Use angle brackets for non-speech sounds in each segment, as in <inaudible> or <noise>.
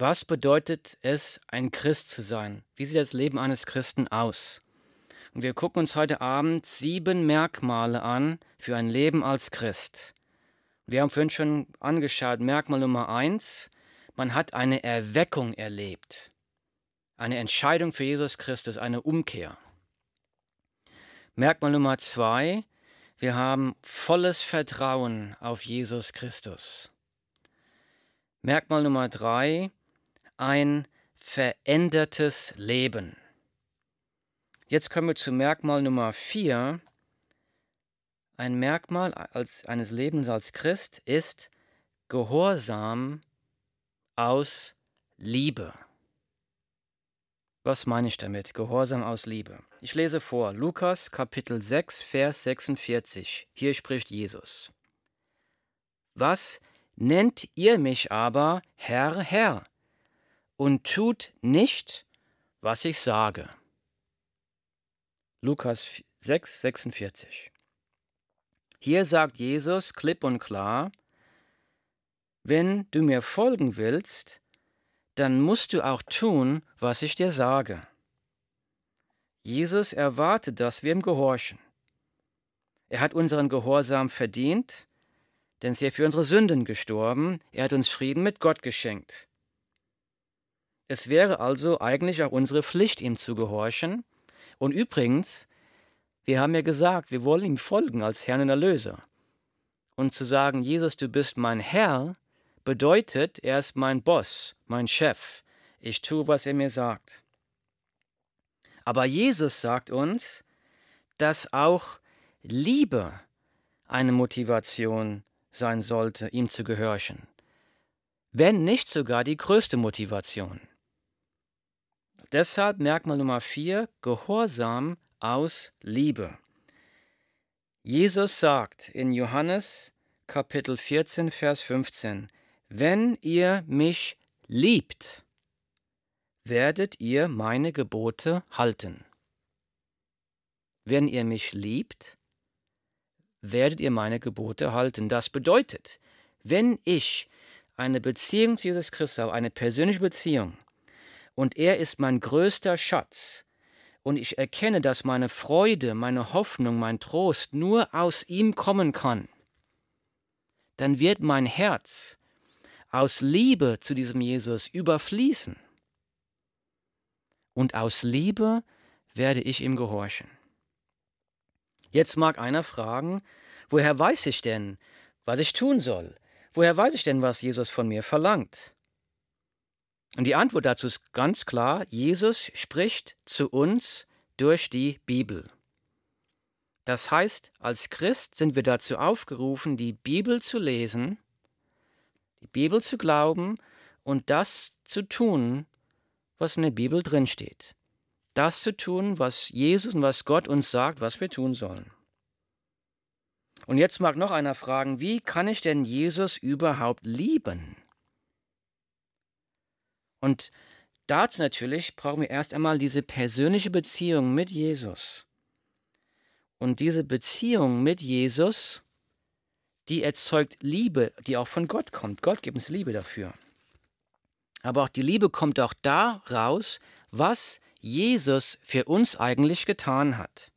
Was bedeutet es, ein Christ zu sein? Wie sieht das Leben eines Christen aus? Und wir gucken uns heute Abend sieben Merkmale an für ein Leben als Christ. Wir haben vorhin schon angeschaut, Merkmal Nummer eins, man hat eine Erweckung erlebt. Eine Entscheidung für Jesus Christus, eine Umkehr. Merkmal Nummer zwei, wir haben volles Vertrauen auf Jesus Christus. Merkmal Nummer drei, ein verändertes Leben. Jetzt kommen wir zu Merkmal Nummer vier. Ein Merkmal als, eines Lebens als Christ ist Gehorsam aus Liebe. Was meine ich damit? Gehorsam aus Liebe. Ich lese vor, Lukas Kapitel 6, Vers 46. Hier spricht Jesus. Was nennt ihr mich aber Herr, Herr, und tut nicht, was ich sage? Lukas 6, 46. Hier sagt Jesus klipp und klar, wenn du mir folgen willst, dann musst du auch tun, was ich dir sage. Jesus erwartet, dass wir ihm gehorchen. Er hat unseren Gehorsam verdient, denn er ist für unsere Sünden gestorben, er hat uns Frieden mit Gott geschenkt. Es wäre also eigentlich auch unsere Pflicht, ihm zu gehorchen. Und übrigens, wir haben ja gesagt, wir wollen ihm folgen als Herrn und Erlöser. Und zu sagen, Jesus, du bist mein Herr, bedeutet, er ist mein Boss, mein Chef. Ich tue, was er mir sagt. Aber Jesus sagt uns, dass auch Liebe eine Motivation sein sollte, ihm zu gehorchen. Wenn nicht sogar die größte Motivation. Deshalb Merkmal Nummer vier, Gehorsam aus Liebe. Jesus sagt in Johannes Kapitel 14, Vers 15, Wenn ihr mich liebt, werdet ihr meine Gebote halten. Wenn ihr mich liebt, werdet ihr meine Gebote halten. Das bedeutet, wenn ich eine Beziehung zu Jesus Christus habe, eine persönliche Beziehung, und er ist mein größter Schatz, und ich erkenne, dass meine Freude, meine Hoffnung, mein Trost nur aus ihm kommen kann, dann wird mein Herz aus Liebe zu diesem Jesus überfließen. Und aus Liebe werde ich ihm gehorchen. Jetzt mag einer fragen, woher weiß ich denn, was ich tun soll? Woher weiß ich denn, was Jesus von mir verlangt? Und die Antwort dazu ist ganz klar, Jesus spricht zu uns durch die Bibel. Das heißt, als Christ sind wir dazu aufgerufen, die Bibel zu lesen, die Bibel zu glauben und das zu tun, was in der Bibel drinsteht. Das zu tun, was Jesus und was Gott uns sagt, was wir tun sollen. Und jetzt mag noch einer fragen, wie kann ich denn Jesus überhaupt lieben? Und dazu natürlich brauchen wir erst einmal diese persönliche Beziehung mit Jesus. Und diese Beziehung mit Jesus, die erzeugt Liebe, die auch von Gott kommt. Gott gibt uns Liebe dafür. Aber auch die Liebe kommt auch daraus, was Jesus für uns eigentlich getan hat.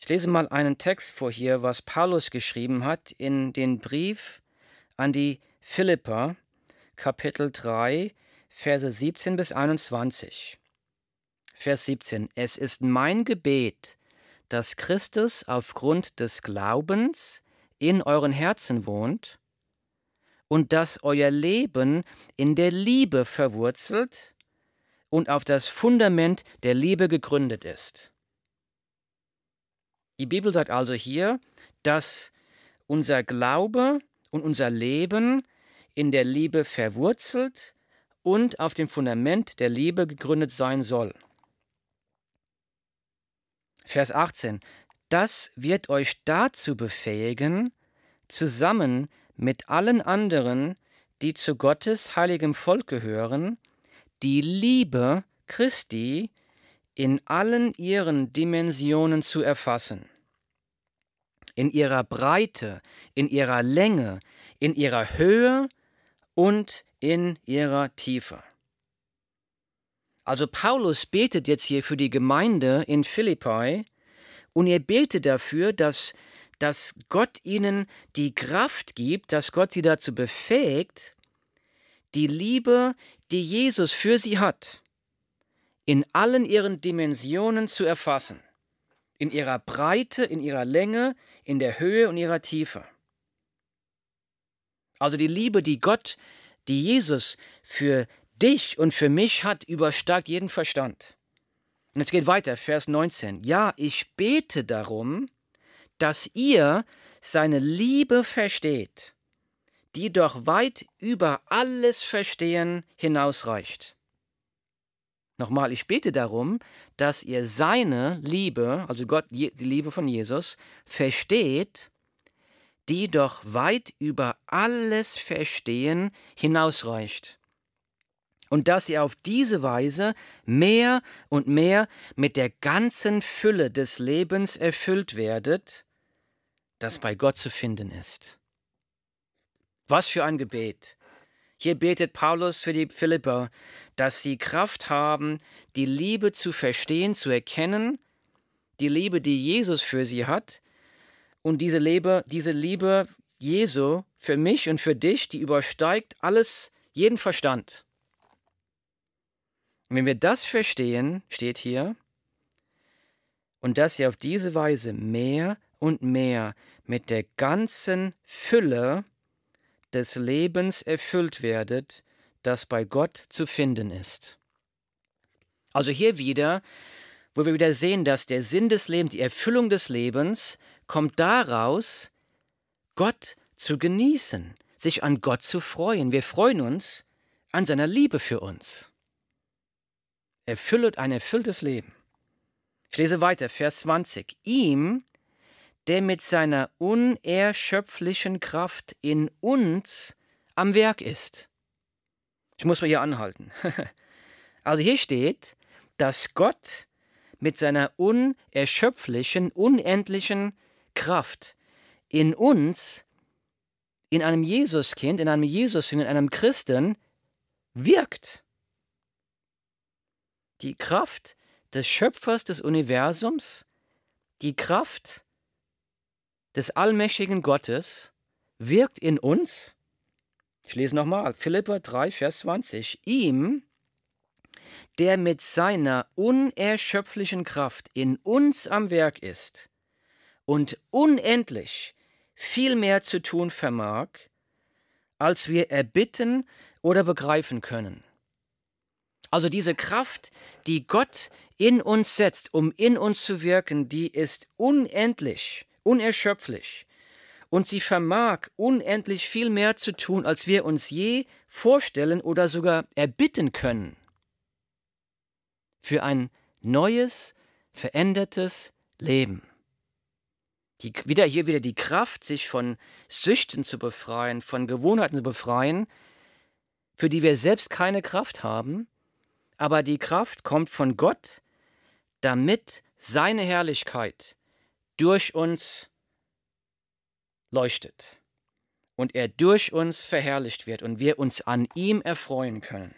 Ich lese mal einen Text vor hier, was Paulus geschrieben hat in den Brief an die Philipper, Kapitel 3, Verse 17 bis 21. Vers 17. Es ist mein Gebet, dass Christus aufgrund des Glaubens in euren Herzen wohnt und dass euer Leben in der Liebe verwurzelt und auf das Fundament der Liebe gegründet ist. Die Bibel sagt also hier, dass unser Glaube und unser Leben in der Liebe verwurzelt und auf dem Fundament der Liebe gegründet sein soll. Vers 18. Das wird euch dazu befähigen, zusammen mit allen anderen, die zu Gottes heiligem Volk gehören, die Liebe Christi in allen ihren Dimensionen zu erfassen. In ihrer Breite, in ihrer Länge, in ihrer Höhe und in ihrer Tiefe. Also Paulus betet jetzt hier für die Gemeinde in Philippi und er betet dafür, dass, dass Gott ihnen die Kraft gibt, dass Gott sie dazu befähigt, die Liebe, die Jesus für sie hat, in allen ihren Dimensionen zu erfassen, in ihrer Breite, in ihrer Länge, in der Höhe und ihrer Tiefe. Also die Liebe, die Gott, die Jesus für dich und für mich hat, übersteigt jeden Verstand. Und es geht weiter, Vers 19. Ja, ich bete darum, dass ihr seine Liebe versteht, die doch weit über alles Verstehen hinausreicht. Nochmal, ich bete darum, dass ihr seine Liebe, also Gott, die Liebe von Jesus, versteht, die doch weit über alles Verstehen hinausreicht. Und dass ihr auf diese Weise mehr und mehr mit der ganzen Fülle des Lebens erfüllt werdet, das bei Gott zu finden ist. Was für ein Gebet. Hier betet Paulus für die Philipper, dass sie Kraft haben, die Liebe zu verstehen, zu erkennen, die Liebe, die Jesus für sie hat, und diese Liebe, diese Liebe Jesu für mich und für dich, die übersteigt alles, jeden Verstand. Und wenn wir das verstehen, steht hier, und dass ihr auf diese Weise mehr und mehr mit der ganzen Fülle des Lebens erfüllt werdet, das bei Gott zu finden ist. Also hier wieder, wo wir wieder sehen, dass der Sinn des Lebens, die Erfüllung des Lebens, kommt daraus, Gott zu genießen, sich an Gott zu freuen. Wir freuen uns an seiner Liebe für uns. Erfüllet ein erfülltes Leben. Ich lese weiter, Vers 20. Ihm, der mit seiner unerschöpflichen Kraft in uns am Werk ist. Ich muss mal hier anhalten. <laughs> Also hier steht, dass Gott mit seiner unerschöpflichen, unendlichen Kraft in uns, in einem Jesuskind, in einem Jesusjünger, in einem Christen wirkt. Die Kraft des Schöpfers des Universums, die Kraft des allmächtigen Gottes wirkt in uns. Ich lese nochmal, Philippa 3, Vers 20. Ihm, der mit seiner unerschöpflichen Kraft in uns am Werk ist und unendlich viel mehr zu tun vermag, als wir erbitten oder begreifen können. Also diese Kraft, die Gott in uns setzt, um in uns zu wirken, die ist unendlich unerschöpflich, und sie vermag unendlich viel mehr zu tun, als wir uns je vorstellen oder sogar erbitten können. Für ein neues, verändertes Leben. Die, wieder hier wieder die Kraft, sich von Süchten zu befreien, von Gewohnheiten zu befreien, für die wir selbst keine Kraft haben, aber die Kraft kommt von Gott, damit seine Herrlichkeit durch uns leuchtet und er durch uns verherrlicht wird und wir uns an ihm erfreuen können.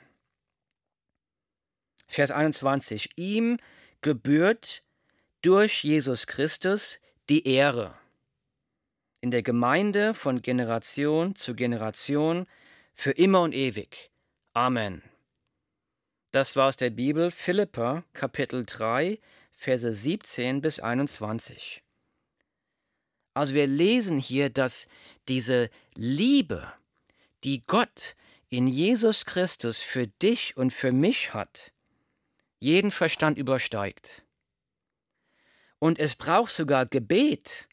Vers 21. Ihm gebührt durch Jesus Christus die Ehre in der Gemeinde von Generation zu Generation für immer und ewig. Amen. Das war aus der Bibel Philippa Kapitel 3 Verse 17 bis 21. Also wir lesen hier, dass diese Liebe, die Gott in Jesus Christus für dich und für mich hat, jeden Verstand übersteigt. Und es braucht sogar Gebet,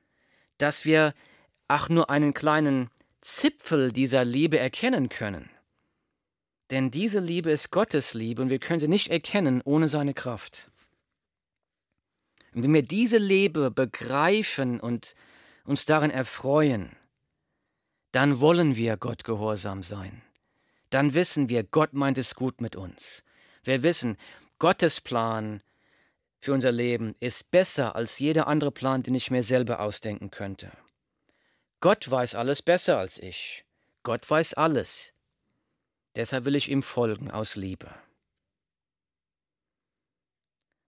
dass wir auch nur einen kleinen Zipfel dieser Liebe erkennen können. Denn diese Liebe ist Gottes Liebe und wir können sie nicht erkennen ohne seine Kraft. Und wenn wir diese Liebe begreifen und uns darin erfreuen, dann wollen wir Gott gehorsam sein. Dann wissen wir, Gott meint es gut mit uns. Wir wissen, Gottes Plan für unser Leben ist besser als jeder andere Plan, den ich mir selber ausdenken könnte. Gott weiß alles besser als ich. Gott weiß alles. Deshalb will ich ihm folgen aus Liebe.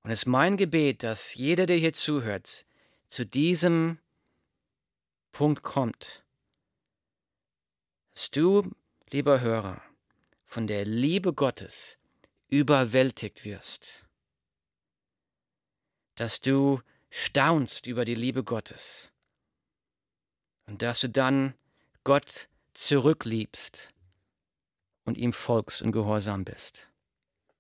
Und es ist mein Gebet, dass jeder, der hier zuhört, zu diesem Punkt kommt, dass du, lieber Hörer, von der Liebe Gottes überwältigt wirst, dass du staunst über die Liebe Gottes und dass du dann Gott zurückliebst und ihm folgst und gehorsam bist.